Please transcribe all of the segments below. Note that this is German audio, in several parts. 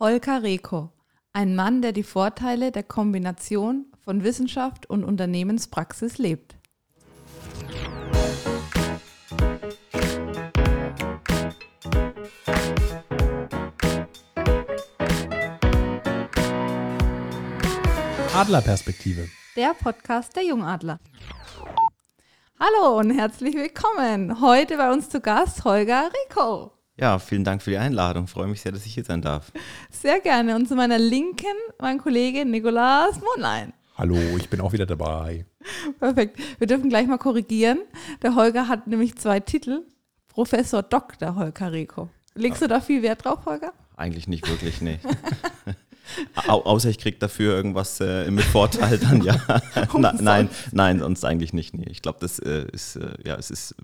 Holger Reko, ein Mann, der die Vorteile der Kombination von Wissenschaft und Unternehmenspraxis lebt. Adlerperspektive. Der Podcast der Jungadler. Hallo und herzlich willkommen. Heute bei uns zu Gast Holger Reko. Ja, vielen Dank für die Einladung. Freue mich sehr, dass ich hier sein darf. Sehr gerne. Und zu meiner Linken mein Kollege Nikolaus Mondlein. Hallo, ich bin auch wieder dabei. Perfekt. Wir dürfen gleich mal korrigieren. Der Holger hat nämlich zwei Titel. Professor Dr. Holger Reko. Legst du da viel Wert drauf, Holger? Eigentlich nicht wirklich, nee. Au außer ich kriege dafür irgendwas äh, mit Vorteil, dann ja. Na, nein, nein, sonst eigentlich nicht. Nee. Ich glaube, das äh, ist, äh, ja, es ist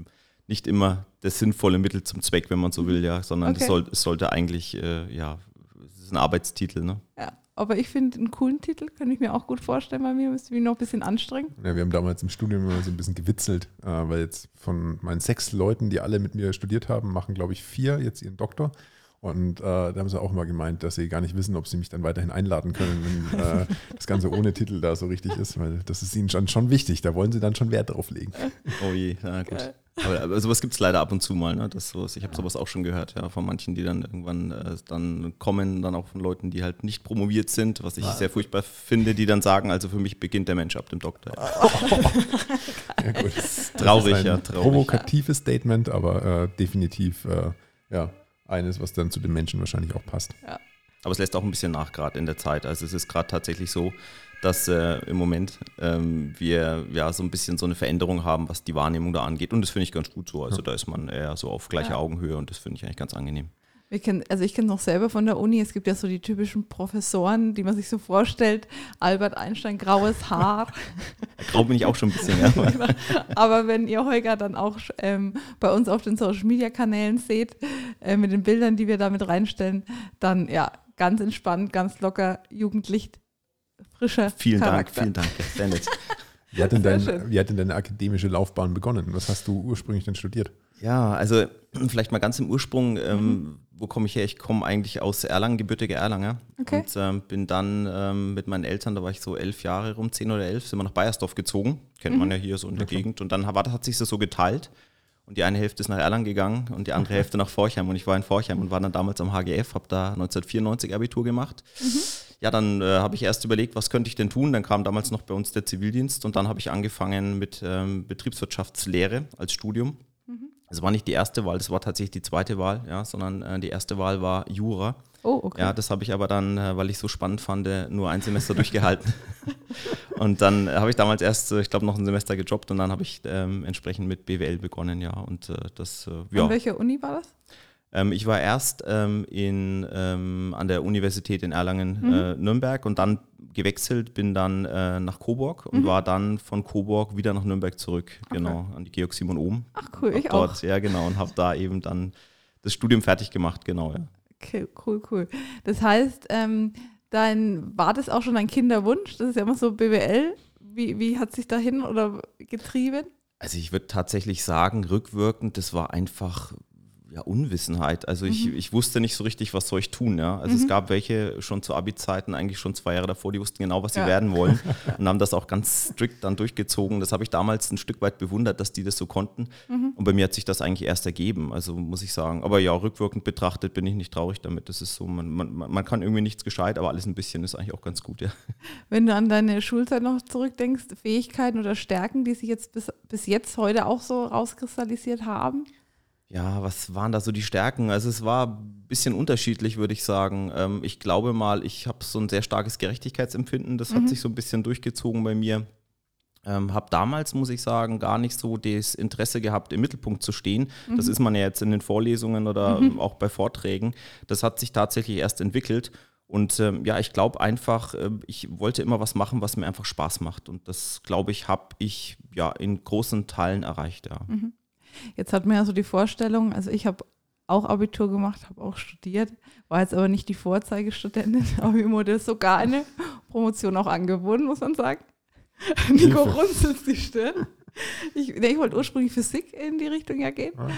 nicht immer das sinnvolle Mittel zum Zweck, wenn man so will, ja, sondern Okay. es, soll, sollte eigentlich, äh, ja, es ist ein Arbeitstitel, ne? Ja. Aber ich finde einen coolen Titel, kann ich mir auch gut vorstellen bei mir. Müsste mich noch ein bisschen anstrengen. Ja, wir haben damals im Studium immer so ein bisschen gewitzelt, äh, weil jetzt von meinen sechs Leuten, die alle mit mir studiert haben, machen, glaube ich, vier jetzt ihren Doktor. Und äh, da haben sie auch immer gemeint, dass sie gar nicht wissen, ob sie mich dann weiterhin einladen können, wenn äh, das Ganze ohne Titel da so richtig ist, weil das ist ihnen dann schon wichtig. Da wollen sie dann schon Wert drauf legen. Oh je, na gut. Aber, aber sowas gibt es leider ab und zu mal. Ne? Das sowas, ich habe sowas auch schon gehört, ja, von manchen, die dann irgendwann äh, dann kommen, dann auch von Leuten, die halt nicht promoviert sind, was ich sehr furchtbar finde, die dann sagen, also für mich beginnt der Mensch ab dem Doktor. Ja, gut. Traurig, das ist ein ja, traurig. Provokatives Statement, aber äh, definitiv äh, ja, eines, was dann zu den Menschen wahrscheinlich auch passt. Aber es lässt auch ein bisschen nach, gerade in der Zeit. Also es ist gerade tatsächlich so, dass äh, im Moment ähm, wir ja so ein bisschen so eine Veränderung haben, was die Wahrnehmung da angeht. Und das finde ich ganz gut so. Also da ist man eher so auf gleicher Ja. Augenhöhe und das finde ich eigentlich ganz angenehm. Wir kennen, also ich kenne noch selber von der Uni, es gibt ja so die typischen Professoren, die man sich so vorstellt. Albert Einstein, graues Haar. Grau bin ich auch schon ein bisschen, ja. Aber wenn ihr Holger dann auch ähm, bei uns auf den Social Media Kanälen seht, äh, mit den Bildern, die wir da mit reinstellen, dann ja, ganz entspannt, ganz locker, jugendlich, frischer Vielen Dank, Charakter. vielen Dank. Sehr nett. Wie hat, denn dein, wie hat denn deine akademische Laufbahn begonnen? Was hast du ursprünglich denn studiert? Ja, also vielleicht mal ganz im Ursprung, ähm, Mhm. wo komme ich her? Ich komme eigentlich aus Erlangen, gebürtiger Erlanger. Okay. Und ähm, bin dann ähm, mit meinen Eltern, da war ich so elf Jahre rum, zehn oder elf, sind wir nach Bayersdorf gezogen. Kennt Mhm. man ja hier so in der Gegend. Und dann war, hat sich das so geteilt. Und die eine Hälfte ist nach Erlangen gegangen und die andere Hälfte nach Forchheim. Und ich war in Forchheim und war dann damals am HGF, habe da 1994 Abitur gemacht. Ja, dann äh, habe ich erst überlegt, was könnte ich denn tun. Dann kam damals noch bei uns der Zivildienst und dann habe ich angefangen mit ähm, Betriebswirtschaftslehre als Studium. Das war nicht die erste Wahl, das war tatsächlich die zweite Wahl, ja, sondern äh, die erste Wahl war Jura. Oh, okay. Ja, das habe ich aber dann, äh, weil ich so spannend fand, äh, nur ein Semester durchgehalten. Und dann äh, habe ich damals erst, äh, ich glaube, noch ein Semester gejobbt und dann habe ich ähm, entsprechend mit BWL begonnen, ja. Und das, ja. An welcher Uni war das? Ähm, ich war erst ähm, in, ähm, an der Universität in Erlangen, Mhm. und dann gewechselt, bin dann äh, nach Coburg Mhm. und war dann von Coburg wieder nach Nürnberg zurück, genau, an die Georg Simon Ohm. Ach cool, ich dort, auch. Ja, genau, und habe da eben dann das Studium fertig gemacht, genau, ja. Okay, cool, cool. Das heißt, ähm, dein, war das auch schon dein Kinderwunsch? Das ist ja immer so BWL. Wie, wie hat sich dahin oder getrieben? Also ich würde tatsächlich sagen, rückwirkend, das war einfach ja, Unwissenheit. Also ich, ich wusste nicht so richtig, was soll ich tun. Ja? Also es gab welche schon zu Abi-Zeiten, eigentlich schon zwei Jahre davor, die wussten genau, was sie Ja. werden wollen und haben das auch ganz strikt dann durchgezogen. Das habe ich damals ein Stück weit bewundert, dass die das so konnten. Und bei mir hat sich das eigentlich erst ergeben, also muss ich sagen. Aber ja, rückwirkend betrachtet bin ich nicht traurig damit. Das ist so, man, man, man kann irgendwie nichts gescheit, aber alles ein bisschen ist eigentlich auch ganz gut, ja. Wenn du an deine Schulzeit noch zurückdenkst, Fähigkeiten oder Stärken, die sich jetzt bis, bis jetzt heute auch so rauskristallisiert haben? Ja, was waren da so die Stärken? Also es war ein bisschen unterschiedlich, würde ich sagen. Ähm, ich glaube mal, ich habe so ein sehr starkes Gerechtigkeitsempfinden. Das hat sich so ein bisschen durchgezogen bei mir. Ähm, habe damals, muss ich sagen, gar nicht so das Interesse gehabt, im Mittelpunkt zu stehen. Das ist man ja jetzt in den Vorlesungen oder ähm, auch bei Vorträgen. Das hat sich tatsächlich erst entwickelt. Und ähm, ja, ich glaube einfach, äh, ich wollte immer was machen, was mir einfach Spaß macht. Und das, glaube ich, habe ich ja in großen Teilen erreicht. Ja. Jetzt hat man ja so die Vorstellung, also ich habe auch Abitur gemacht, habe auch studiert, war jetzt aber nicht die Vorzeigestudentin, aber mir wurde sogar eine Promotion auch angeboten, muss man sagen. Nico runzelt die Stirn. Ich, nee, ich wollte ursprünglich Physik in die Richtung ja gehen. Okay.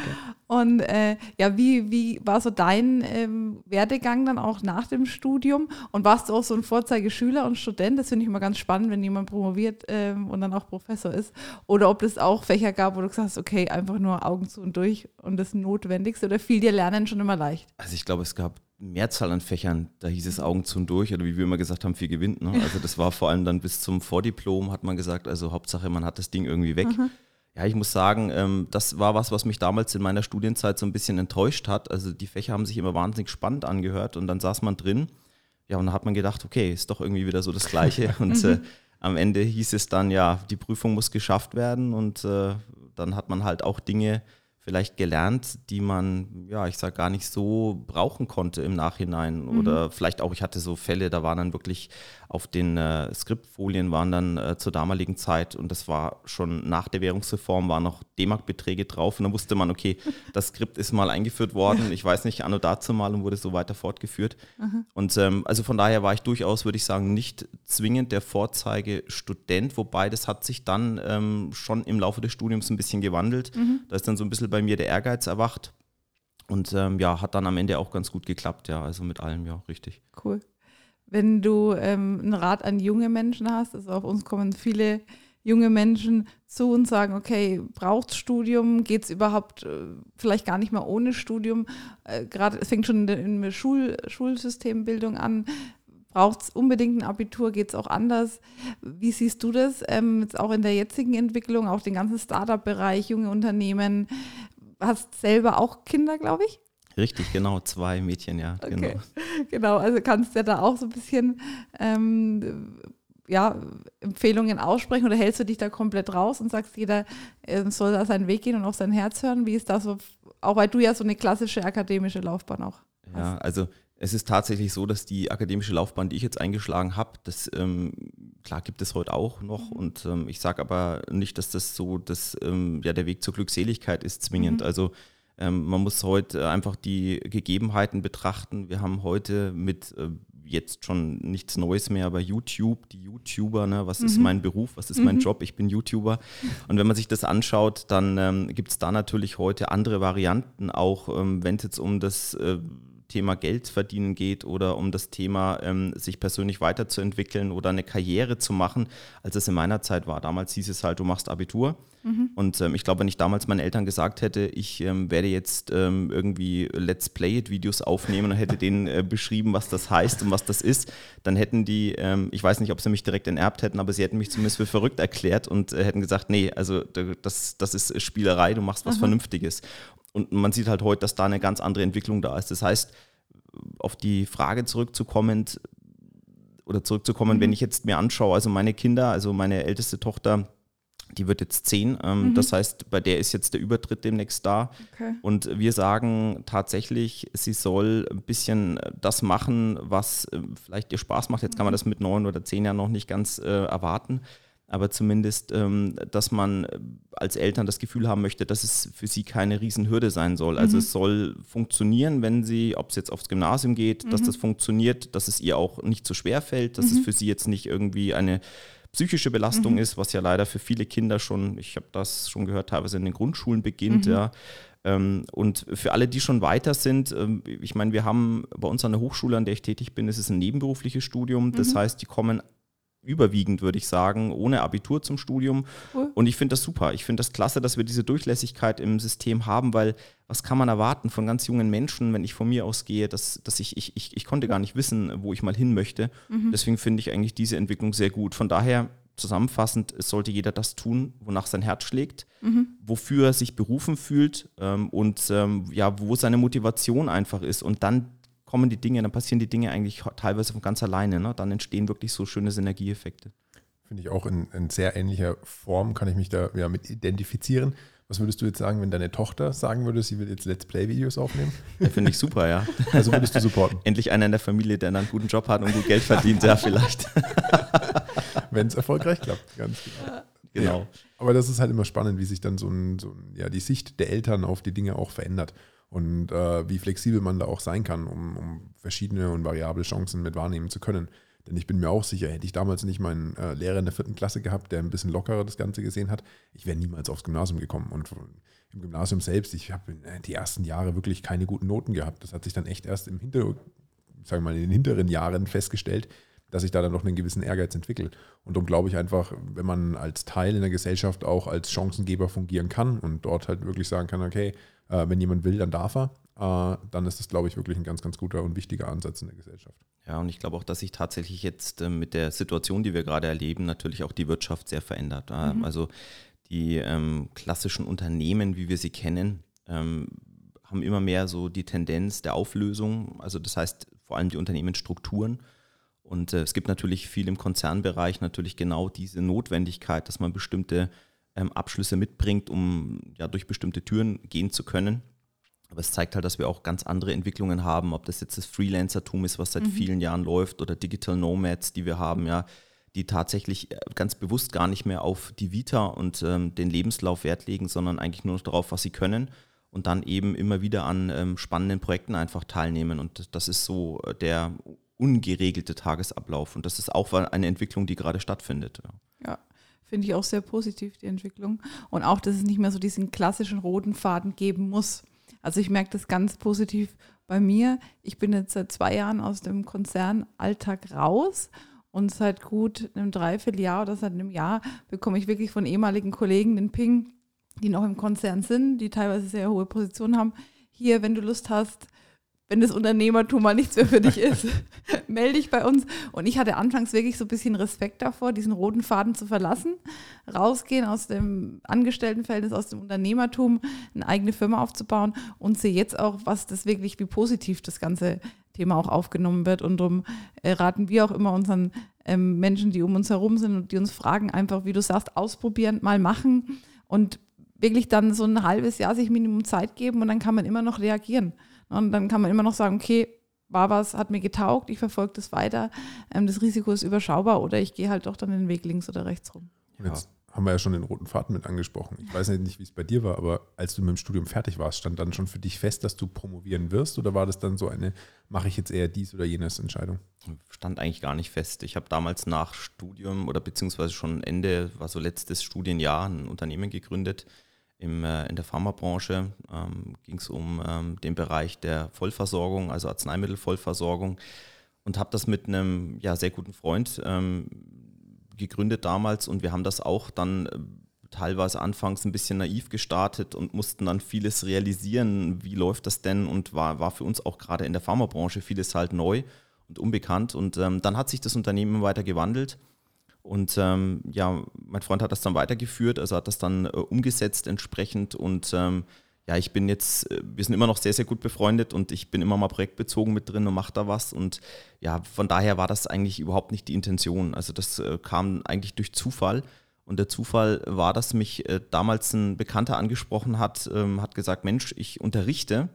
Und äh, ja, wie, wie war so dein ähm, Werdegang dann auch nach dem Studium? Und warst du auch so ein Vorzeigeschüler und Student? Das finde ich immer ganz spannend, wenn jemand promoviert ähm, und dann auch Professor ist. Oder ob es auch Fächer gab, wo du gesagt hast, okay, einfach nur Augen zu und durch und das Notwendigste oder fiel dir Lernen schon immer leicht? Also ich glaube, es gab Mehrzahl an Fächern, da hieß es Augen zu und durch oder wie wir immer gesagt haben, viel gewinnt. Ne? Also das war vor allem dann bis zum Vordiplom, hat man gesagt, also Hauptsache man hat das Ding irgendwie weg. Ja, ich muss sagen, ähm, das war was, was mich damals in meiner Studienzeit so ein bisschen enttäuscht hat. Also die Fächer haben sich immer wahnsinnig spannend angehört und dann saß man drin. Ja, und dann hat man gedacht, okay, ist doch irgendwie wieder so das Gleiche. Und äh, am Ende hieß es dann, ja, die Prüfung muss geschafft werden und äh, dann hat man halt auch Dinge vielleicht gelernt, die man, ja, ich sag gar nicht so brauchen konnte im Nachhinein. Oder vielleicht auch, ich hatte so Fälle, da waren dann wirklich auf den äh, Skriptfolien waren dann äh, zur damaligen Zeit und das war schon nach der Währungsreform, waren noch D-Mark-Beträge drauf und dann wusste man, okay, das Skript ist mal eingeführt worden, ich weiß nicht, anno dazu mal und wurde so weiter fortgeführt. Und ähm, also von daher war ich durchaus, würde ich sagen, nicht zwingend der Vorzeigestudent, wobei das hat sich dann ähm, schon im Laufe des Studiums ein bisschen gewandelt. Da ist dann so ein bisschen bei mir der Ehrgeiz erwacht. Und ähm, ja, hat dann am Ende auch ganz gut geklappt, ja, also mit allem, ja, richtig. Cool. Wenn du ähm, einen Rat an junge Menschen hast, also auf uns kommen viele junge Menschen zu und sagen, okay, braucht Studium, geht es überhaupt äh, vielleicht gar nicht mehr ohne Studium? Äh, Gerade es fängt schon in der, in der Schul, Schulsystembildung an. Braucht es unbedingt ein Abitur? Geht es auch anders? Wie siehst du das ähm, jetzt auch in der jetzigen Entwicklung, auch den ganzen Startup-Bereich, junge Unternehmen? Hast selber auch Kinder, glaube ich? Richtig, genau, zwei Mädchen, ja, Okay. genau. Genau, also kannst du ja da auch so ein bisschen ähm, ja, Empfehlungen aussprechen oder hältst du dich da komplett raus und sagst, jeder äh, soll da seinen Weg gehen und auf sein Herz hören? Wie ist das so, auch weil du ja so eine klassische akademische Laufbahn auch Ja, also es ist tatsächlich so, dass die akademische Laufbahn, die ich jetzt eingeschlagen habe, das ähm, klar gibt es heute auch noch und ähm, ich sage aber nicht, dass das so das, ähm, ja, der Weg zur Glückseligkeit ist zwingend. Also ähm, man muss heute einfach die Gegebenheiten betrachten. Wir haben heute mit äh, jetzt schon nichts Neues mehr, aber YouTube, die YouTuber, ne, was ist mein Beruf, was ist mein Job, ich bin YouTuber. Und wenn man sich das anschaut, dann ähm, gibt es da natürlich heute andere Varianten, auch ähm, wenn es jetzt um das äh, Thema Geld verdienen geht oder um das Thema ähm, sich persönlich weiterzuentwickeln oder eine Karriere zu machen, als es in meiner Zeit war. Damals hieß es halt, du machst Abitur. Und ähm, ich glaube, wenn ich damals meinen Eltern gesagt hätte, ich ähm, werde jetzt ähm, irgendwie Let's Play It Videos aufnehmen und hätte denen äh, beschrieben, was das heißt und was das ist, dann hätten die, ähm, ich weiß nicht, ob sie mich direkt enterbt hätten, aber sie hätten mich zumindest für verrückt erklärt und äh, hätten gesagt, nee, also das, das ist Spielerei, du machst was Vernünftiges. Und man sieht halt heute, dass da eine ganz andere Entwicklung da ist. Das heißt, auf die Frage zurückzukommen oder zurückzukommen, wenn ich jetzt mir anschaue, also meine Kinder, also meine älteste Tochter, die wird jetzt zehn. Ähm, Das heißt, bei der ist jetzt der Übertritt demnächst da. Okay. Und wir sagen tatsächlich, sie soll ein bisschen das machen, was äh, vielleicht ihr Spaß macht. Jetzt kann man das mit neun oder zehn Jahren noch nicht ganz äh, erwarten. Aber zumindest, ähm, dass man äh, als Eltern das Gefühl haben möchte, dass es für sie keine Riesenhürde sein soll. Also es soll funktionieren, wenn sie, ob es jetzt aufs Gymnasium geht, dass das funktioniert, dass es ihr auch nicht so schwer fällt, dass es für sie jetzt nicht irgendwie eine psychische Belastung ist, was ja leider für viele Kinder schon, ich habe das schon gehört, teilweise in den Grundschulen beginnt, ja. Ähm, und für alle, die schon weiter sind, ähm, ich meine, wir haben bei uns an der Hochschule, an der ich tätig bin, ist es ein nebenberufliches Studium. Das heißt, die kommen überwiegend, würde ich sagen, ohne Abitur zum Studium. Cool. Und ich finde das super. Ich finde das klasse, dass wir diese Durchlässigkeit im System haben, weil was kann man erwarten von ganz jungen Menschen, wenn ich von mir ausgehe, dass, dass ich, ich, ich, ich konnte gar nicht wissen, wo ich mal hin möchte. Deswegen finde ich eigentlich diese Entwicklung sehr gut. Von daher zusammenfassend, es sollte jeder das tun, wonach sein Herz schlägt, wofür er sich berufen fühlt ähm, und ähm, ja, wo seine Motivation einfach ist. Und dann kommen die Dinge, dann passieren die Dinge eigentlich teilweise von ganz alleine. Ne? Dann entstehen wirklich so schöne Synergieeffekte. Finde ich auch in, in sehr ähnlicher Form, kann ich mich da ja, mit identifizieren. Was würdest du jetzt sagen, wenn deine Tochter sagen würde, sie will jetzt Let's Play-Videos aufnehmen? Ja, Finde ich super, ja. Also würdest du supporten, Endlich einer in der Familie, der einen guten Job hat und gut Geld verdient, ja, vielleicht. wenn es erfolgreich klappt. Ganz genau. Genau. Ja. Aber das ist halt immer spannend, wie sich dann so, ein, so ein, ja, die Sicht der Eltern auf die Dinge auch verändert und äh, wie flexibel man da auch sein kann, um, um verschiedene und variable Chancen mit wahrnehmen zu können. Denn ich bin mir auch sicher, hätte ich damals nicht meinen äh, Lehrer in der vierten Klasse gehabt, der ein bisschen lockerer das Ganze gesehen hat, ich wäre niemals aufs Gymnasium gekommen. Und im Gymnasium selbst, ich habe äh, die ersten Jahre wirklich keine guten Noten gehabt. Das hat sich dann echt erst im Hinter, sagen wir mal, in den hinteren Jahren festgestellt, dass ich da dann noch einen gewissen Ehrgeiz entwickle. Und darum glaube ich einfach, wenn man als Teil in der Gesellschaft auch als Chancengeber fungieren kann und dort halt wirklich sagen kann, okay, äh, wenn jemand will, dann darf er, äh, dann ist das, glaube ich, wirklich ein ganz, ganz guter und wichtiger Ansatz in der Gesellschaft. Ja, und ich glaube auch, dass sich tatsächlich jetzt äh, mit der Situation, die wir gerade erleben, natürlich auch die Wirtschaft sehr verändert. Äh, mhm. Also die ähm, klassischen Unternehmen, wie wir sie kennen, ähm, haben immer mehr so die Tendenz der Auflösung. Also das heißt vor allem die Unternehmensstrukturen und äh, es gibt natürlich viel im Konzernbereich natürlich genau diese Notwendigkeit, dass man bestimmte ähm, Abschlüsse mitbringt, um ja durch bestimmte Türen gehen zu können. Aber es zeigt halt, dass wir auch ganz andere Entwicklungen haben, ob das jetzt das Freelancertum ist, was seit mhm. vielen Jahren läuft, oder Digital Nomads, die wir haben, ja, die tatsächlich äh, ganz bewusst gar nicht mehr auf die Vita und ähm, den Lebenslauf Wert legen, sondern eigentlich nur noch darauf, was sie können und dann eben immer wieder an ähm, spannenden Projekten einfach teilnehmen. Und das ist so äh, der ungeregelte Tagesablauf. Und das ist auch eine Entwicklung, die gerade stattfindet. Ja, finde ich auch sehr positiv, die Entwicklung. Und auch, dass es nicht mehr so diesen klassischen roten Faden geben muss. Also ich merke das ganz positiv bei mir. Ich bin jetzt seit zwei Jahren aus dem Konzernalltag raus und seit gut einem Dreivierteljahr oder seit einem Jahr bekomme ich wirklich von ehemaligen Kollegen den Ping, die noch im Konzern sind, die teilweise sehr hohe Positionen haben. Hier, wenn du Lust hast, wenn das Unternehmertum mal nichts mehr für dich ist, melde dich bei uns. Und ich hatte anfangs wirklich so ein bisschen Respekt davor, diesen roten Faden zu verlassen, rausgehen aus dem Angestelltenverhältnis, aus dem Unternehmertum, eine eigene Firma aufzubauen und sehe jetzt auch, was das wirklich, wie positiv das ganze Thema auch aufgenommen wird. Und darum äh, raten wir auch immer unseren ähm, Menschen, die um uns herum sind und die uns fragen, einfach, wie du sagst, ausprobieren, mal machen und wirklich dann so ein halbes Jahr sich Minimum Zeit geben und dann kann man immer noch reagieren. Und dann kann man immer noch sagen, okay, war was, hat mir getaugt, ich verfolge das weiter, ähm, das Risiko ist überschaubar oder ich gehe halt doch dann den Weg links oder rechts rum. Ja. Jetzt haben wir ja schon den roten Faden mit angesprochen. Ich weiß nicht, wie es bei dir war, aber als du mit dem Studium fertig warst, stand dann schon für dich fest, dass du promovieren wirst oder war das dann so eine, mache ich jetzt eher dies oder jenes Entscheidung? Stand eigentlich gar nicht fest. Ich habe damals nach Studium oder beziehungsweise schon Ende, war so letztes Studienjahr, ein Unternehmen gegründet, im, äh, in der Pharmabranche ähm, ging es um ähm, den Bereich der Vollversorgung, also Arzneimittelvollversorgung und habe das mit einem ja, sehr guten Freund ähm, gegründet damals und wir haben das auch dann äh, teilweise anfangs ein bisschen naiv gestartet und mussten dann vieles realisieren, wie läuft das denn und war, war für uns auch gerade in der Pharmabranche vieles halt neu und unbekannt und ähm, dann hat sich das Unternehmen weiter gewandelt und ähm, ja, mein Freund hat das dann weitergeführt, also hat das dann äh, umgesetzt entsprechend. Und ähm, ja, ich bin jetzt, äh, wir sind immer noch sehr, sehr gut befreundet und ich bin immer mal projektbezogen mit drin und mache da was. Und ja, von daher war das eigentlich überhaupt nicht die Intention. Also das äh, kam eigentlich durch Zufall. Und der Zufall war, dass mich äh, damals ein Bekannter angesprochen hat, ähm, hat gesagt, Mensch, ich unterrichte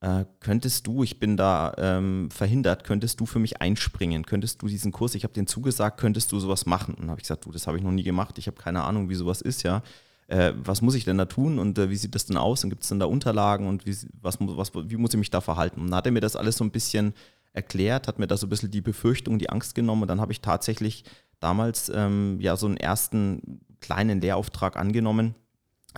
äh, könntest du, ich bin da ähm, verhindert, könntest du für mich einspringen? Könntest du diesen Kurs, ich habe den zugesagt, könntest du sowas machen? Und habe ich gesagt, du, das habe ich noch nie gemacht, ich habe keine Ahnung, wie sowas ist, ja. Äh, was muss ich denn da tun und äh, wie sieht das denn aus und gibt es denn da Unterlagen und wie, was, was, wie muss ich mich da verhalten? Und dann hat er mir das alles so ein bisschen erklärt, hat mir da so ein bisschen die Befürchtung, die Angst genommen und dann habe ich tatsächlich damals ähm, ja so einen ersten kleinen Lehrauftrag angenommen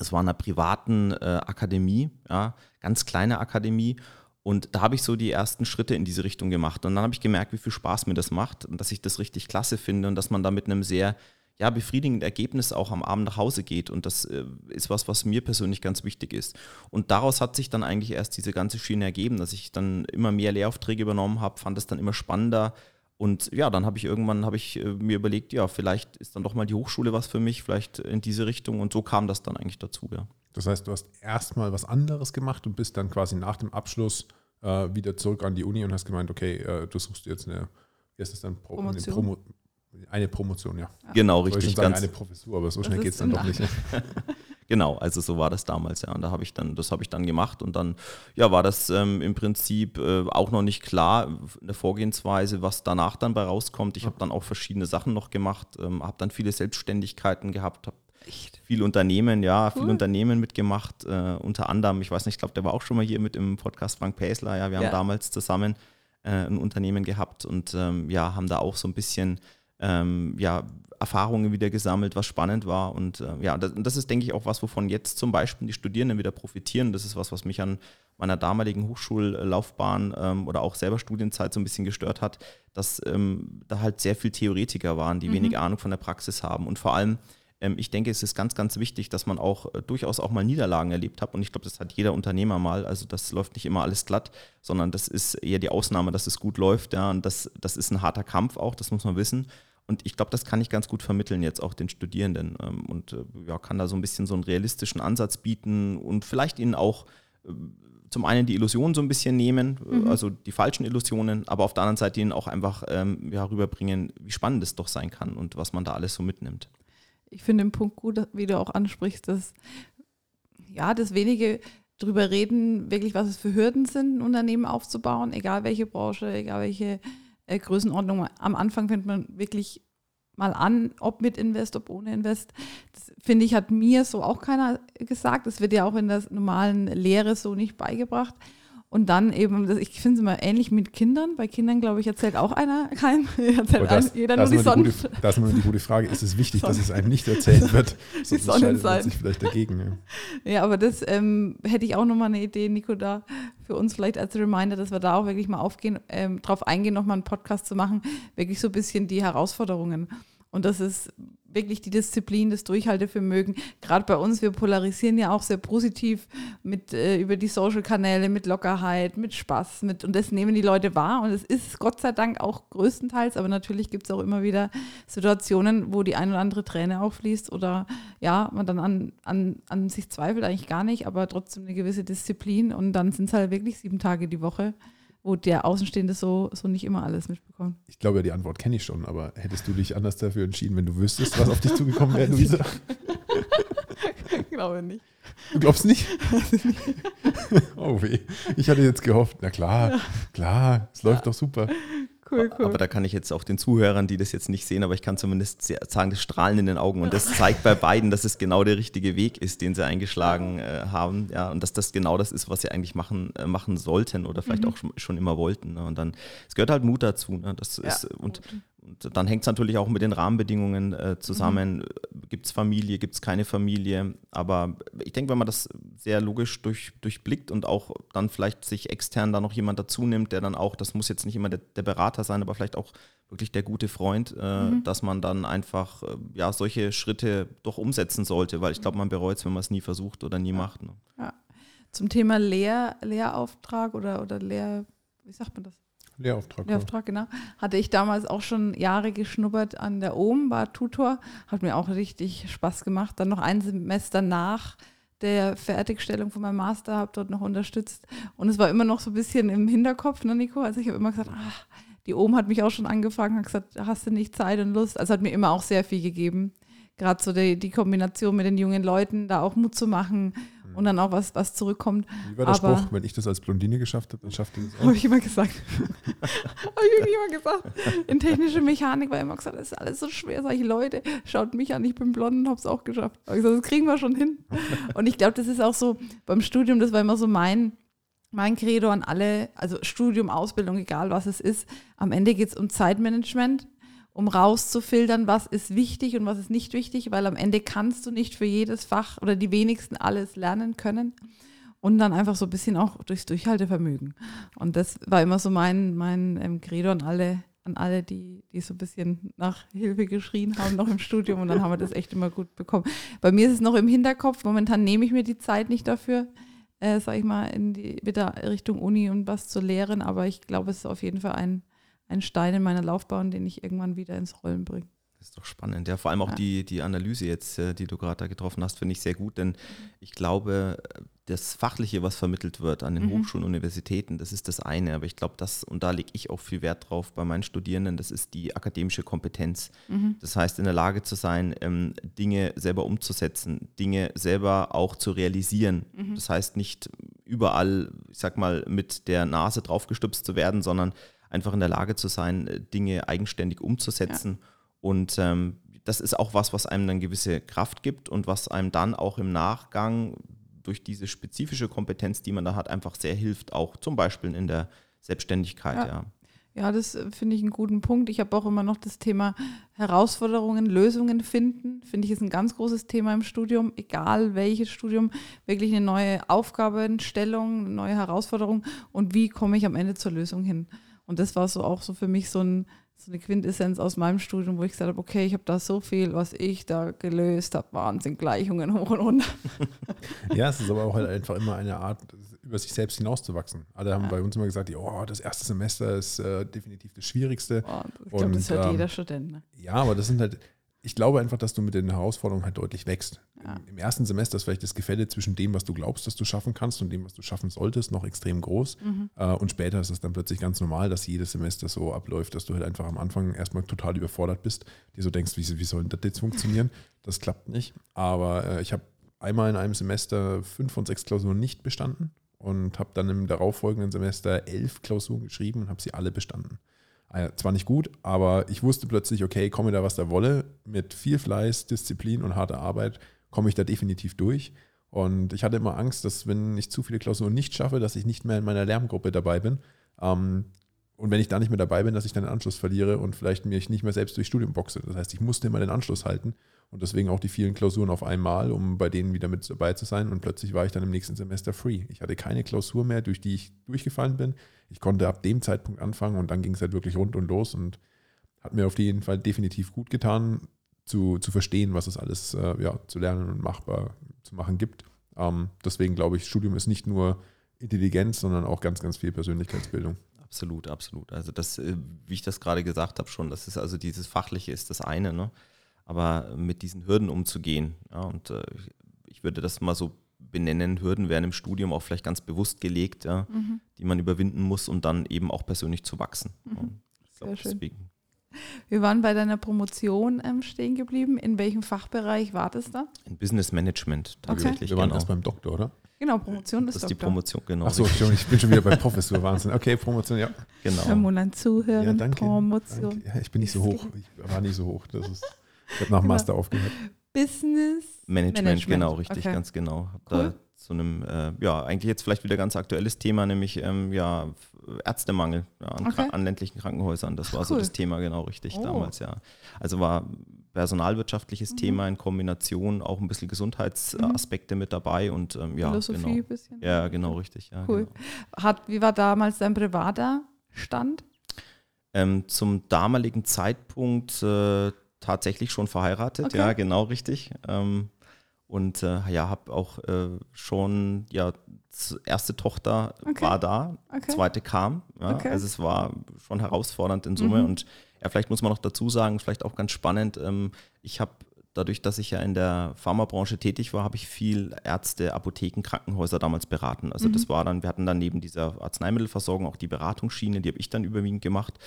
es war in einer privaten äh, Akademie, ja, ganz kleine Akademie. Und da habe ich so die ersten Schritte in diese Richtung gemacht. Und dann habe ich gemerkt, wie viel Spaß mir das macht und dass ich das richtig klasse finde und dass man da mit einem sehr ja, befriedigenden Ergebnis auch am Abend nach Hause geht. Und das äh, ist was, was mir persönlich ganz wichtig ist. Und daraus hat sich dann eigentlich erst diese ganze Schiene ergeben, dass ich dann immer mehr Lehraufträge übernommen habe, fand es dann immer spannender und ja, dann habe ich irgendwann habe ich äh, mir überlegt, ja, vielleicht ist dann doch mal die Hochschule was für mich, vielleicht in diese Richtung. Und so kam das dann eigentlich dazu, ja. Das heißt, du hast erstmal was anderes gemacht und bist dann quasi nach dem Abschluss äh, wieder zurück an die Uni und hast gemeint, okay, äh, du suchst jetzt eine, ist das dann? Pro, Promotion. Eine, Promo, eine Promotion, ja. Genau, richtig. Ich sagen, eine Professur, aber so schnell geht es dann doch nicht. Genau, also so war das damals, ja. Und da habe ich dann, das habe ich dann gemacht und dann, ja, war das ähm, im Prinzip äh, auch noch nicht klar, eine Vorgehensweise, was danach dann bei rauskommt. Ich habe dann auch verschiedene Sachen noch gemacht, ähm, habe dann viele Selbstständigkeiten gehabt, habe viel Unternehmen, ja, cool. viel Unternehmen mitgemacht. Äh, unter anderem, ich weiß nicht, ich glaube, der war auch schon mal hier mit im Podcast Frank Päsler, ja, wir haben ja. damals zusammen äh, ein Unternehmen gehabt und ähm, ja, haben da auch so ein bisschen ähm, ja, Erfahrungen wieder gesammelt, was spannend war. Und äh, ja, das, das, ist, denke ich, auch was, wovon jetzt zum Beispiel die Studierenden wieder profitieren. Das ist was, was mich an meiner damaligen Hochschullaufbahn ähm, oder auch selber Studienzeit so ein bisschen gestört hat, dass ähm, da halt sehr viel Theoretiker waren, die mhm. wenig Ahnung von der Praxis haben. Und vor allem, ähm, ich denke, es ist ganz, ganz wichtig, dass man auch äh, durchaus auch mal Niederlagen erlebt hat. Und ich glaube, das hat jeder Unternehmer mal. Also das läuft nicht immer alles glatt, sondern das ist eher die Ausnahme, dass es gut läuft. Ja, und das, das ist ein harter Kampf auch, das muss man wissen. Und ich glaube, das kann ich ganz gut vermitteln jetzt auch den Studierenden ähm, und äh, ja, kann da so ein bisschen so einen realistischen Ansatz bieten und vielleicht ihnen auch äh, zum einen die Illusionen so ein bisschen nehmen, äh, mhm. also die falschen Illusionen, aber auf der anderen Seite ihnen auch einfach ähm, ja, rüberbringen, wie spannend es doch sein kann und was man da alles so mitnimmt. Ich finde den Punkt gut, wie du auch ansprichst, dass ja, das wenige drüber reden, wirklich was es für Hürden sind, ein Unternehmen aufzubauen, egal welche Branche, egal welche äh, Größenordnung. Am Anfang fängt man wirklich mal an, ob mit Invest, ob ohne Invest. Das finde ich, hat mir so auch keiner gesagt. Das wird ja auch in der normalen Lehre so nicht beigebracht. Und dann eben, ich finde es immer ähnlich mit Kindern. Bei Kindern, glaube ich, erzählt auch einer kein, erzählt das, jeder nur die Sonne. Da ist immer die gute Frage, ist es wichtig, dass es einem nicht erzählt wird? Sonst entscheidet man sich vielleicht dagegen. Ja, ja aber das ähm, hätte ich auch nochmal eine Idee, Nico, da für uns vielleicht als Reminder, dass wir da auch wirklich mal aufgehen, ähm, drauf eingehen, nochmal einen Podcast zu machen, wirklich so ein bisschen die Herausforderungen. Und das ist wirklich die Disziplin, das Durchhaltevermögen. Gerade bei uns, wir polarisieren ja auch sehr positiv mit äh, über die Social-Kanäle, mit Lockerheit, mit Spaß, mit und das nehmen die Leute wahr. Und es ist Gott sei Dank auch größtenteils, aber natürlich gibt es auch immer wieder Situationen, wo die ein oder andere Träne auch fließt oder ja, man dann an, an, an sich zweifelt, eigentlich gar nicht, aber trotzdem eine gewisse Disziplin. Und dann sind es halt wirklich sieben Tage die Woche wo der Außenstehende so, so nicht immer alles mitbekommt. Ich glaube ja, die Antwort kenne ich schon, aber hättest du dich anders dafür entschieden, wenn du wüsstest, was auf dich zugekommen wäre, Luisa? ich glaube nicht. Du glaubst nicht? oh weh. Ich hatte jetzt gehofft, na klar, klar, es läuft ja. doch super. Cool, cool. Aber da kann ich jetzt auch den Zuhörern, die das jetzt nicht sehen, aber ich kann zumindest sagen, das Strahlen in den Augen. Und das zeigt bei beiden, dass es genau der richtige Weg ist, den sie eingeschlagen äh, haben. Ja, und dass das genau das ist, was sie eigentlich machen, äh, machen sollten oder vielleicht mhm. auch schon, immer wollten. Ne? Und dann, es gehört halt Mut dazu. Ne? Das ja, ist, und, und dann hängt es natürlich auch mit den Rahmenbedingungen äh, zusammen. Mhm. Gibt es Familie, gibt es keine Familie? Aber ich denke, wenn man das sehr logisch durch, durchblickt und auch dann vielleicht sich extern da noch jemand dazu nimmt, der dann auch, das muss jetzt nicht immer der, der Berater sein, aber vielleicht auch wirklich der gute Freund, äh, mhm. dass man dann einfach äh, ja, solche Schritte doch umsetzen sollte, weil ich glaube, man bereut es, wenn man es nie versucht oder nie ja. macht. Ne? Ja. Zum Thema Lehr Lehrauftrag oder, oder Lehr, wie sagt man das? Lehrauftrag. Lehrauftrag, genau. Hatte ich damals auch schon Jahre geschnuppert an der OM, war Tutor. Hat mir auch richtig Spaß gemacht. Dann noch ein Semester nach der Fertigstellung von meinem Master, habe dort noch unterstützt. Und es war immer noch so ein bisschen im Hinterkopf, ne, Nico? Also ich habe immer gesagt, ach, die OM hat mich auch schon angefangen, hat gesagt, hast du nicht Zeit und Lust? Also hat mir immer auch sehr viel gegeben. Gerade so die, die Kombination mit den jungen Leuten, da auch Mut zu machen und dann auch was, was zurückkommt. Wie war der Aber, Spruch, wenn ich das als Blondine geschafft habe, dann schafft ihr das auch? Habe ich immer gesagt. habe ich immer gesagt. In technischer Mechanik war immer gesagt, das ist alles so schwer. Sag ich, Leute, schaut mich an, ich bin blond und habe es auch geschafft. Habe ich gesagt, das kriegen wir schon hin. und ich glaube, das ist auch so beim Studium, das war immer so mein, mein Credo an alle, also Studium, Ausbildung, egal was es ist. Am Ende geht es um Zeitmanagement um rauszufiltern, was ist wichtig und was ist nicht wichtig, weil am Ende kannst du nicht für jedes Fach oder die wenigsten alles lernen können. Und dann einfach so ein bisschen auch durchs Durchhaltevermögen. Und das war immer so mein, mein ähm, Credo an alle, an alle, die, die so ein bisschen nach Hilfe geschrien haben, noch im Studium. Und dann haben wir das echt immer gut bekommen. Bei mir ist es noch im Hinterkopf. Momentan nehme ich mir die Zeit nicht dafür, äh, sag ich mal, in die, wieder Richtung Uni und was zu lehren. Aber ich glaube, es ist auf jeden Fall ein, ein Stein in meiner Laufbahn, den ich irgendwann wieder ins Rollen bringe. Das ist doch spannend. Ja, vor allem auch ja. die, die Analyse jetzt, äh, die du gerade da getroffen hast, finde ich sehr gut, denn ich glaube, das Fachliche, was vermittelt wird an den mhm. Hochschulen und Universitäten, das ist das eine. Aber ich glaube, das, und da lege ich auch viel Wert drauf bei meinen Studierenden, das ist die akademische Kompetenz. Mhm. Das heißt, in der Lage zu sein, ähm, Dinge selber umzusetzen, Dinge selber auch zu realisieren. Mhm. Das heißt, nicht überall, ich sag mal, mit der Nase draufgestupst zu werden, sondern einfach in der Lage zu sein, äh, Dinge eigenständig umzusetzen. Ja. Und ähm, das ist auch was, was einem dann gewisse Kraft gibt und was einem dann auch im Nachgang durch diese spezifische Kompetenz, die man da hat, einfach sehr hilft, auch zum Beispiel in der Selbstständigkeit. Ja. ja. Ja, das äh, finde ich einen guten Punkt. Ich habe auch immer noch das Thema Herausforderungen, Lösungen finden. Finde ich ist ein ganz großes Thema im Studium, egal welches Studium, wirklich eine neue Aufgabenstellung, eine neue Herausforderung und wie komme ich am Ende zur Lösung hin. Und das war so auch so für mich so ein so eine Quintessenz aus meinem Studium, wo ich gesagt habe, okay, ich habe da so viel, was ich da gelöst habe, Wahnsinn, Gleichungen hoch und runter. Ja, es ist aber auch halt einfach immer eine Art, über sich selbst hinauszuwachsen. Alle haben ja. bei uns immer gesagt, oh, das erste Semester ist äh, definitiv das Schwierigste. Oh, ich glaube, das hört ähm, jeder Student. Ne? Ja, aber das sind halt, ich glaube einfach, dass du mit den Herausforderungen halt deutlich wächst. Ja. Im, ersten Semester ist vielleicht das Gefälle zwischen dem, was du glaubst, dass du schaffen kannst und dem, was du schaffen solltest, noch extrem groß. Mhm. Äh, und später ist es dann plötzlich ganz normal, dass jedes Semester so abläuft, dass du halt einfach am Anfang erstmal total überfordert bist, dir so denkst, wie, wie soll das jetzt funktionieren? Das klappt nicht. Aber äh, ich habe einmal in einem Semester fünf von sechs Klausuren nicht bestanden und habe dann im darauffolgenden Semester elf Klausuren geschrieben und habe sie alle bestanden. Äh, zwar nicht gut, aber ich wusste plötzlich, okay, komme da was da wolle, mit viel Fleiß, Disziplin und harter Arbeit komme ich da definitiv durch. Und ich hatte immer Angst, dass wenn ich zu viele Klausuren nicht schaffe, dass ich nicht mehr in meiner Lärmgruppe dabei bin. Ähm, und wenn ich da nicht mehr dabei bin, dass ich dann den Anschluss verliere und vielleicht mich nicht mehr selbst durch Studium boxe. Das heißt, ich musste immer den Anschluss halten und deswegen auch die vielen Klausuren auf einmal, um bei denen wieder mit dabei zu sein. Und plötzlich war ich dann im nächsten Semester free. Ich hatte keine Klausur mehr, durch die ich durchgefallen bin. Ich konnte ab dem Zeitpunkt anfangen und dann ging es halt wirklich rund und los und hat mir auf jeden Fall definitiv gut getan, zu, zu verstehen, was es alles äh, ja, zu lernen und machbar zu machen gibt. Ähm, deswegen glaube ich, Studium ist nicht nur Intelligenz, sondern auch ganz, ganz viel Persönlichkeitsbildung. Absolut, absolut. Also das, äh, wie ich das gerade gesagt habe schon, das ist also dieses Fachliche ist das eine, ne? aber mit diesen Hürden umzugehen. Ja, und äh, ich würde das mal so benennen, Hürden werden im Studium auch vielleicht ganz bewusst gelegt, ja, mhm. die man überwinden muss, um dann eben auch persönlich zu wachsen. Mhm. Sehr schön. Deswegen. Wir waren bei deiner Promotion ähm, stehen geblieben. In welchem Fachbereich war das da? In Business Management tatsächlich. Okay. Wir waren genau. erst beim Doktor, oder? Genau, Promotion ist Das ist Doktor. die Promotion, genau. Achso, ich bin schon wieder bei Professor, Wahnsinn. Okay, Promotion, ja. Genau. Wenn man zuhören, ja, danke, Promotion. Danke. Ja, ich bin nicht so hoch. Ich war nicht so hoch. Das ist, ich habe nach genau. Master aufgehört. Business Management, Management. genau, richtig, okay. ganz genau. Cool. da zu einem, äh, ja, eigentlich jetzt vielleicht wieder ganz aktuelles Thema, nämlich ähm, ja, Ärztemangel ja, an, okay. an, ländlichen Krankenhäusern. Das war cool. so das Thema, genau richtig oh. damals, ja. Also war personalwirtschaftliches mhm. Thema in Kombination, auch ein bisschen Gesundheitsaspekte mhm. mit dabei und ähm, ja, Philosophie genau. ein bisschen. Ja, genau, richtig. Ja, cool. Genau. Hat, wie war damals dein privater Stand? Ähm, zum damaligen Zeitpunkt äh, tatsächlich schon verheiratet, okay. ja, genau richtig. Ähm, und äh, ja, habe auch äh, schon, ja, erste Tochter okay. war da, okay. zweite kam. Ja, okay. Also es war schon herausfordernd in Summe. Mhm. Und ja, vielleicht muss man noch dazu sagen, vielleicht auch ganz spannend, ähm, ich habe dadurch, dass ich ja in der Pharmabranche tätig war, habe ich viel Ärzte, Apotheken, Krankenhäuser damals beraten. Also mhm. das war dann, wir hatten dann neben dieser Arzneimittelversorgung auch die Beratungsschiene, die habe ich dann überwiegend gemacht.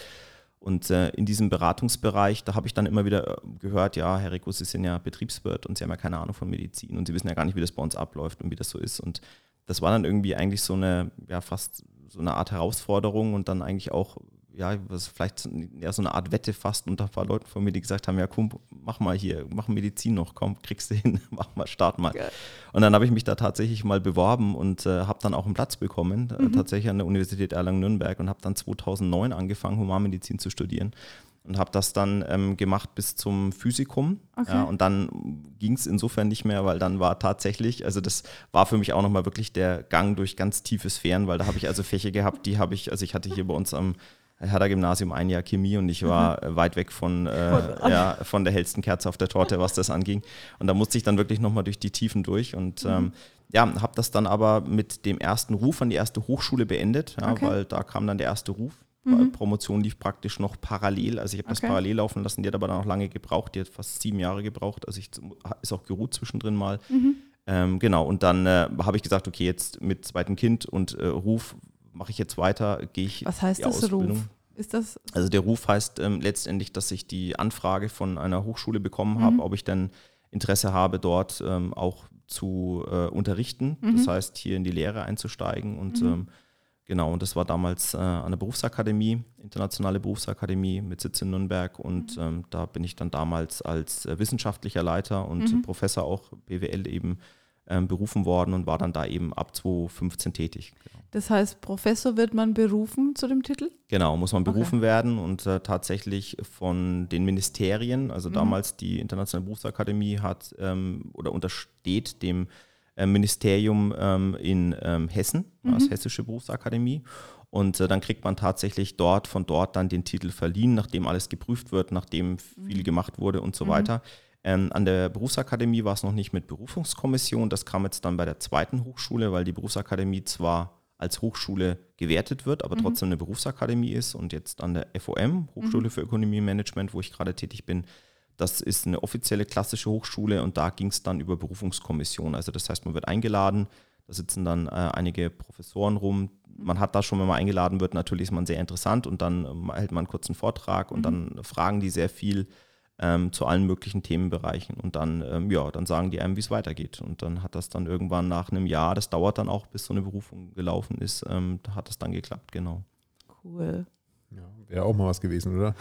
Und äh, in diesem Beratungsbereich, da habe ich dann immer wieder äh, gehört, ja, Herr Rico, Sie sind ja Betriebswirt und Sie haben ja keine Ahnung von Medizin und Sie wissen ja gar nicht, wie das bei uns abläuft und wie das so ist. Und das war dann irgendwie eigentlich so eine, ja, fast so eine Art Herausforderung und dann eigentlich auch ja, was vielleicht ja, so eine Art Wette fast unter ein paar Leuten von mir, die gesagt haben, ja komm, mach mal hier, mach Medizin noch, komm, kriegst du hin, mach mal, start mal. Geil. Und dann habe ich mich da tatsächlich mal beworben und äh, habe dann auch einen Platz bekommen, äh, mhm. äh, tatsächlich an der Universität Erlangen-Nürnberg und habe dann 2009 angefangen, Humanmedizin zu studieren und habe das dann ähm, gemacht bis zum Physikum. Okay. Ja, und dann ging es insofern nicht mehr, weil dann war tatsächlich, also das war für mich auch nochmal wirklich der Gang durch ganz tiefe Sphären, weil da habe ich also Fächer gehabt, die habe ich, also ich hatte hier bei uns am Herder-Gymnasium ein Jahr Chemie und ich war mhm. weit weg von, äh, ja, von der hellsten Kerze auf der Torte, was das anging. Und da musste ich dann wirklich nochmal durch die Tiefen durch und mhm. ähm, ja, habe das dann aber mit dem ersten Ruf an die erste Hochschule beendet, ja, okay. weil da kam dann der erste Ruf. Mhm. Promotion lief praktisch noch parallel. Also ich habe okay. das parallel laufen lassen, die hat aber dann auch lange gebraucht, die hat fast sieben Jahre gebraucht. Also ich ist auch geruht zwischendrin mal. Mhm. Ähm, genau, und dann äh, habe ich gesagt, okay, jetzt mit zweitem Kind und äh, Ruf mache ich jetzt weiter, gehe ich. Was heißt das Ausbildung. Ruf? Ist das? Also der Ruf heißt ähm, letztendlich, dass ich die Anfrage von einer Hochschule bekommen mhm. habe, ob ich denn Interesse habe, dort ähm, auch zu äh, unterrichten. Mhm. Das heißt, hier in die Lehre einzusteigen. Und mhm. ähm, genau, und das war damals äh, an der Berufsakademie, internationale Berufsakademie mit Sitz in Nürnberg. Und mhm. ähm, da bin ich dann damals als äh, wissenschaftlicher Leiter und mhm. Professor auch BWL eben berufen worden und war dann da eben ab 2015 tätig. Genau. Das heißt, Professor wird man berufen zu dem Titel? Genau, muss man berufen okay. werden und äh, tatsächlich von den Ministerien, also mhm. damals die Internationale Berufsakademie hat ähm, oder untersteht dem äh, Ministerium ähm, in ähm, Hessen, mhm. als Hessische Berufsakademie. Und äh, dann kriegt man tatsächlich dort, von dort dann den Titel verliehen, nachdem alles geprüft wird, nachdem viel mhm. gemacht wurde und so mhm. weiter. Ähm, an der Berufsakademie war es noch nicht mit Berufungskommission. Das kam jetzt dann bei der zweiten Hochschule, weil die Berufsakademie zwar als Hochschule gewertet wird, aber mhm. trotzdem eine Berufsakademie ist. Und jetzt an der FOM, Hochschule mhm. für Ökonomie und Management, wo ich gerade tätig bin, das ist eine offizielle klassische Hochschule und da ging es dann über Berufungskommission. Also das heißt, man wird eingeladen, da sitzen dann äh, einige Professoren rum. Man hat da schon, wenn man eingeladen wird, natürlich ist man sehr interessant und dann ähm, hält man einen kurzen Vortrag und mhm. dann fragen die sehr viel ähm, zu allen möglichen Themenbereichen. Und dann, ähm, ja, dann sagen die einem, wie es weitergeht. Und dann hat das dann irgendwann nach einem Jahr, das dauert dann auch, bis so eine Berufung gelaufen ist, ähm, da hat das dann geklappt, genau. Cool. Ja, Wäre auch mal was gewesen, oder?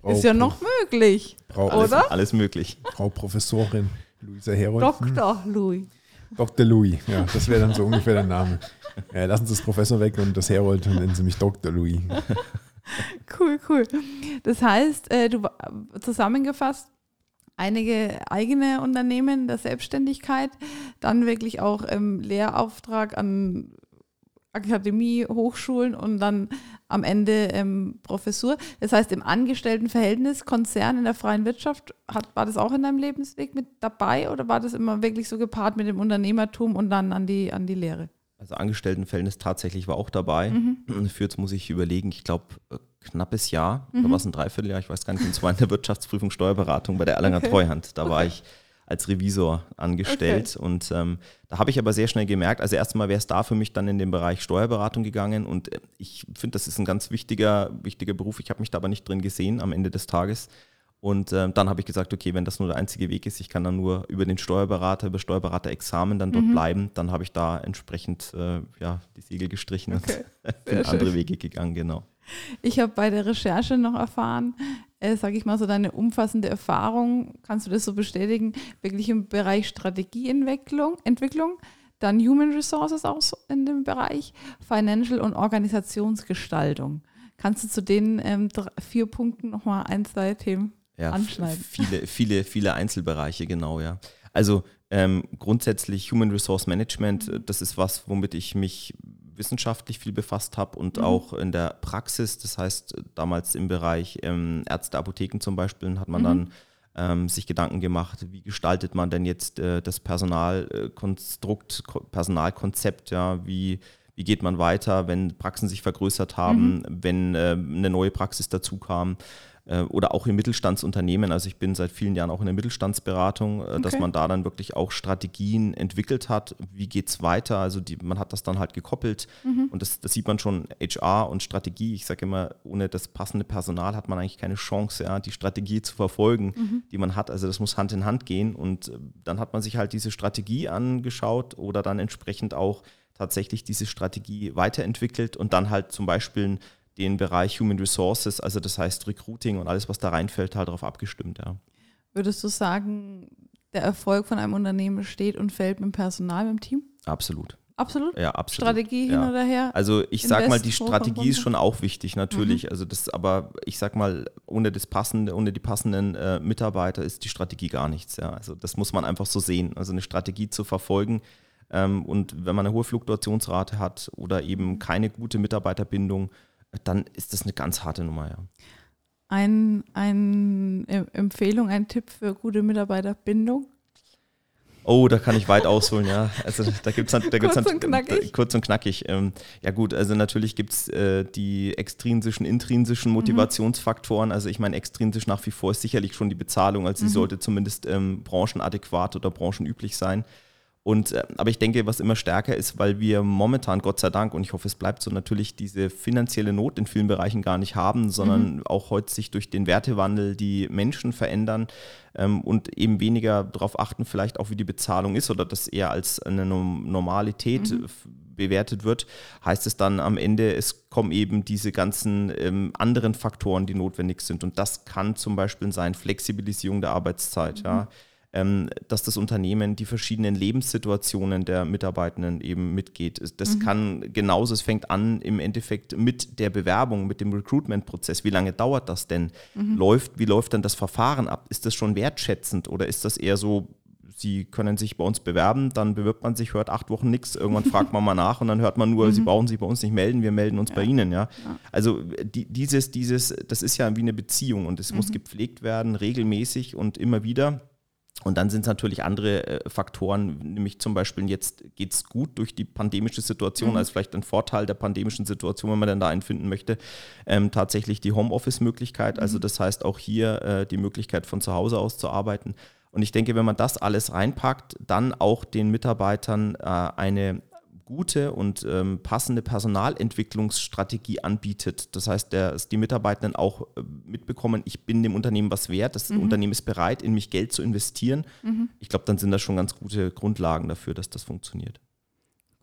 Frau ist ja noch möglich, Frau, alles, oder? Alles möglich. Frau Professorin Luisa Herold. Dr. Louis. Dr. Louis, ja, das wäre dann so ungefähr der Name. Ja, lassen Sie das Professor weg und das Herold und nennen Sie mich Dr. Louis. cool, cool. Das heißt, äh, du zusammengefasst, einige eigene Unternehmen der Selbstständigkeit, dann wirklich auch ähm, Lehrauftrag an Akademie, Hochschulen und dann am Ende ähm, Professur. Das heißt, im Angestelltenverhältnis, Konzern in der freien Wirtschaft, hat, war das auch in deinem Lebensweg mit dabei oder war das immer wirklich so gepaart mit dem Unternehmertum und dann an die, an die Lehre? Also Angestelltenverhältnis tatsächlich war auch dabei. Mhm. Für jetzt muss ich überlegen, ich glaube, äh, knappes Jahr, mhm. da war es ein Dreivierteljahr, ich weiß gar nicht, und zwar in der Wirtschaftsprüfung Steuerberatung bei der Erlanger okay. Treuhand. Da okay. war ich als Revisor angestellt. Okay. Und ähm, da habe ich aber sehr schnell gemerkt, also erstmal wäre es da für mich dann in den Bereich Steuerberatung gegangen. Und äh, ich finde, das ist ein ganz wichtiger, wichtiger Beruf. Ich habe mich da aber nicht drin gesehen am Ende des Tages. Und äh, dann habe ich gesagt, okay, wenn das nur der einzige Weg ist, ich kann dann nur über den Steuerberater, über Steuerberaterexamen dann dort mhm. bleiben, dann habe ich da entsprechend äh, ja, die Segel gestrichen okay. und bin andere Wege gegangen, genau. Ich habe bei der Recherche noch erfahren, äh, sage ich mal so deine umfassende Erfahrung, kannst du das so bestätigen, wirklich im Bereich Strategieentwicklung, Entwicklung, dann Human Resources auch in dem Bereich, Financial und Organisationsgestaltung. Kannst du zu den ähm, drei, vier Punkten nochmal ein, zwei Themen ja, anschneiden. Viele, viele, viele Einzelbereiche, genau, ja. Also ähm, grundsätzlich Human Resource Management, mhm. das ist was, womit ich mich wissenschaftlich viel befasst habe und mhm. auch in der Praxis. Das heißt, damals im Bereich ähm, Ärzte, Apotheken zum Beispiel hat man mhm. dann ähm, sich Gedanken gemacht, wie gestaltet man denn jetzt äh, das Personalkonstrukt, Personalkonzept, ja, wie wie geht man weiter, wenn Praxen sich vergrößert haben, mhm. wenn äh, eine neue Praxis dazu kam. Äh, oder auch in Mittelstandsunternehmen. Also ich bin seit vielen Jahren auch in der Mittelstandsberatung, äh, okay. dass man da dann wirklich auch Strategien entwickelt hat. Wie geht es weiter? Also die, man hat das dann halt gekoppelt mhm. und das, das, sieht man schon HR und Strategie. Ich sage immer, ohne das passende Personal hat man eigentlich keine Chance, ja, die Strategie zu verfolgen, mhm. die man hat. Also das muss Hand in Hand gehen und äh, dann hat man sich halt diese Strategie angeschaut oder dann entsprechend auch tatsächlich diese Strategie weiterentwickelt und dann halt zum Beispiel den Bereich Human Resources, also das heißt Recruiting und alles, was da reinfällt, halt darauf abgestimmt. Ja. Würdest du sagen, der Erfolg von einem Unternehmen steht und fällt mit dem Personal, mit dem Team? Absolut. Absolut? Ja, absolut. Strategie hin ja. oder her? Also ich sag mal, die Strategie ist schon auch wichtig, natürlich. Mhm. Also das, aber ich sag mal, ohne das passende, ohne die passenden äh, Mitarbeiter ist die Strategie gar nichts. Ja. Also das muss man einfach so sehen. Also eine Strategie zu verfolgen. Ähm, und wenn man eine hohe Fluktuationsrate hat oder eben keine gute Mitarbeiterbindung, dann ist das eine ganz harte Nummer, ja. Ein, eine Empfehlung, ein Tipp für gute Mitarbeiterbindung? Oh, da kann ich weit ausholen, ja. Also da gibt es da kurz, und knackig. kurz und knackig. Ähm, ja gut, also natürlich gibt es äh, die extrinsischen, intrinsischen mhm. Motivationsfaktoren. Also ich meine, extrinsisch nach wie vor ist sicherlich schon die Bezahlung, also sie mhm. sollte zumindest ähm, branchenadäquat oder branchenüblich sein. Und, äh, aber ich denke, was immer stärker ist, weil wir momentan, Gott sei Dank, und ich hoffe, es bleibt so, natürlich diese finanzielle Not in vielen Bereichen gar nicht haben, sondern mhm. auch heute sich durch den Wertewandel die Menschen verändern ähm, und eben weniger darauf achten, vielleicht auch wie die Bezahlung ist oder das eher als eine Normalität mhm. bewertet wird, heißt es dann am Ende, es kommen eben diese ganzen ähm, anderen Faktoren, die notwendig sind. Und das kann zum Beispiel sein Flexibilisierung der Arbeitszeit, mhm. ja dass das Unternehmen die verschiedenen Lebenssituationen der Mitarbeitenden eben mitgeht. Das mhm. kann genauso, es fängt an im Endeffekt mit der Bewerbung, mit dem Recruitment-Prozess. Wie lange dauert das denn? Mhm. Läuft, wie läuft dann das Verfahren ab? Ist das schon wertschätzend oder ist das eher so, Sie können sich bei uns bewerben, dann bewirbt man sich, hört acht Wochen nichts, irgendwann fragt man mal nach und dann hört man nur, mhm. Sie brauchen sich bei uns nicht melden, wir melden uns ja. bei Ihnen, ja. ja. Also die, dieses, dieses, das ist ja wie eine Beziehung und es mhm. muss gepflegt werden, regelmäßig und immer wieder. Und dann sind es natürlich andere äh, Faktoren, nämlich zum Beispiel jetzt geht es gut durch die pandemische Situation, mhm. als vielleicht ein Vorteil der pandemischen Situation, wenn man denn da einen finden möchte, ähm, tatsächlich die Homeoffice-Möglichkeit. Also mhm. das heißt auch hier äh, die Möglichkeit von zu Hause aus zu arbeiten. Und ich denke, wenn man das alles reinpackt, dann auch den Mitarbeitern äh, eine gute und ähm, passende Personalentwicklungsstrategie anbietet. Das heißt, dass die Mitarbeitenden auch äh, mitbekommen, ich bin dem Unternehmen was wert, das mhm. Unternehmen ist bereit, in mich Geld zu investieren. Mhm. Ich glaube, dann sind das schon ganz gute Grundlagen dafür, dass das funktioniert.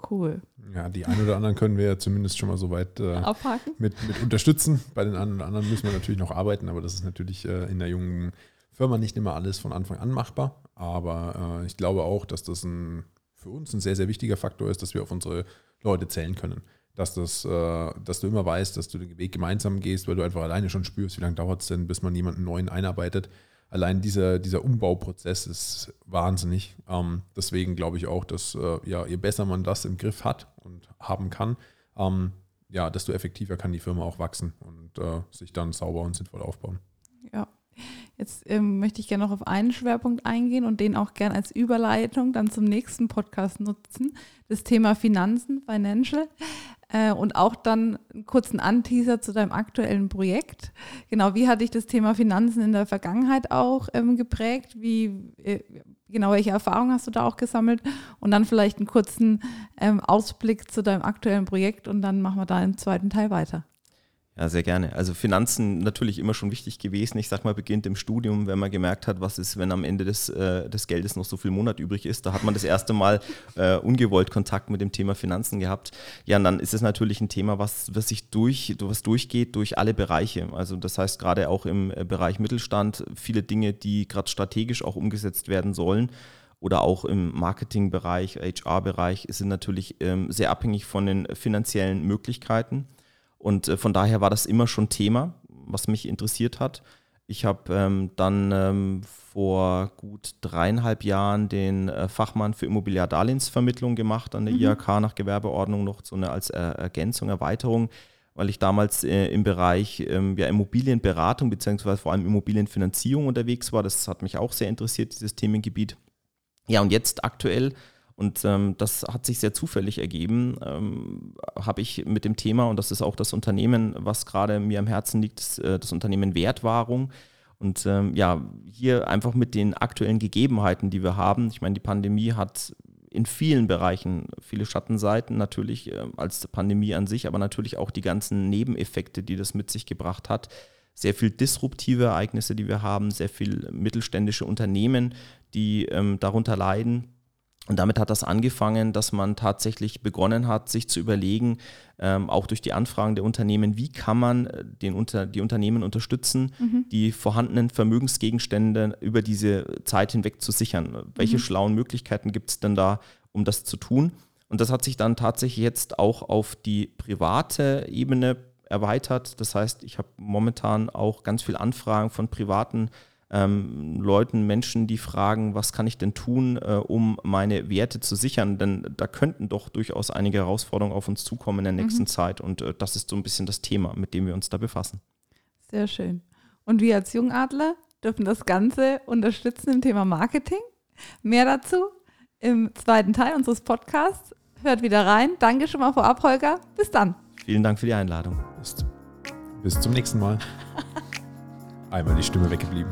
Cool. Ja, die einen oder anderen können wir ja zumindest schon mal so weit äh, mit, mit, unterstützen. Bei den einen oder anderen müssen wir natürlich noch arbeiten, aber das ist natürlich äh, in der jungen Firma nicht immer alles von Anfang an machbar. Aber äh, ich glaube auch, dass das ein für uns ein sehr, sehr wichtiger Faktor ist, dass wir auf unsere Leute zählen können. Dass, das, äh, dass du immer weißt, dass du den Weg gemeinsam gehst, weil du einfach alleine schon spürst, wie lange dauert es denn, bis man jemanden neuen einarbeitet. Allein dieser, dieser Umbauprozess ist wahnsinnig. Ähm, deswegen glaube ich auch, dass äh, ja, je besser man das im Griff hat und haben kann, ähm, ja, desto effektiver kann die Firma auch wachsen und äh, sich dann sauber und sinnvoll aufbauen. Jetzt ähm, möchte ich gerne noch auf einen Schwerpunkt eingehen und den auch gerne als Überleitung dann zum nächsten Podcast nutzen. Das Thema Finanzen, Financial. Äh, und auch dann einen kurzen Anteaser zu deinem aktuellen Projekt. Genau, wie hat dich das Thema Finanzen in der Vergangenheit auch ähm, geprägt? Wie, äh, genau, welche Erfahrungen hast du da auch gesammelt? Und dann vielleicht einen kurzen ähm, Ausblick zu deinem aktuellen Projekt und dann machen wir da im zweiten Teil weiter. Ja, sehr gerne. Also Finanzen natürlich immer schon wichtig gewesen. Ich sag mal, beginnt im Studium, wenn man gemerkt hat, was ist, wenn am Ende des, äh, des Geldes noch so viel Monat übrig ist. Da hat man das erste Mal äh, ungewollt Kontakt mit dem Thema Finanzen gehabt. Ja, und dann ist es natürlich ein Thema, was, was sich durch, was durchgeht durch alle Bereiche. Also das heißt gerade auch im äh, Bereich Mittelstand viele Dinge, die gerade strategisch auch umgesetzt werden sollen oder auch im Marketingbereich, HR-Bereich, sind natürlich ähm, sehr abhängig von den finanziellen Möglichkeiten. Und äh, von daher war das immer schon Thema, was mich interessiert hat. Ich habe ähm, dann ähm, vor gut dreieinhalb Jahren den äh, Fachmann für Immobiliardarlehensvermittlung gemacht an der mhm. IHK nach Gewerbeordnung noch so eine als äh, Ergänzung, Erweiterung, weil ich damals äh, im Bereich ähm, ja, Immobilienberatung beziehungsweise vor allem Immobilienfinanzierung unterwegs war. Das hat mich auch sehr interessiert, dieses Themengebiet. Ja, und jetzt aktuell und ähm, das hat sich sehr zufällig ergeben, ähm, habe ich mit dem Thema, und das ist auch das Unternehmen, was gerade mir am Herzen liegt, das, äh, das Unternehmen Wertwahrung. Und ähm, ja, hier einfach mit den aktuellen Gegebenheiten, die wir haben. Ich meine, die Pandemie hat in vielen Bereichen viele Schattenseiten, natürlich äh, als Pandemie an sich, aber natürlich auch die ganzen Nebeneffekte, die das mit sich gebracht hat. Sehr viel disruptive Ereignisse, die wir haben, sehr viel mittelständische Unternehmen, die ähm, darunter leiden und damit hat das angefangen, dass man tatsächlich begonnen hat, sich zu überlegen, ähm, auch durch die Anfragen der Unternehmen, wie kann man äh, den unter, die Unternehmen unterstützen, mhm. die vorhandenen Vermögensgegenstände über diese Zeit hinweg zu sichern. Welche mhm. schlauen Möglichkeiten gibt es denn da, um das zu tun? Und das hat sich dann tatsächlich jetzt auch auf die private Ebene erweitert. Das heißt, ich habe momentan auch ganz viele Anfragen von privaten ähm, Leuten, Menschen, die fragen, was kann ich denn tun, äh, um meine Werte zu sichern? Denn da könnten doch durchaus einige Herausforderungen auf uns zukommen in der nächsten mhm. Zeit. Und äh, das ist so ein bisschen das Thema, mit dem wir uns da befassen. Sehr schön. Und wir als Jungadler dürfen das Ganze unterstützen im Thema Marketing. Mehr dazu im zweiten Teil unseres Podcasts. Hört wieder rein. Danke schon mal vorab, Holger. Bis dann. Vielen Dank für die Einladung. Bis, bis zum nächsten Mal. Einmal die Stimme weggeblieben.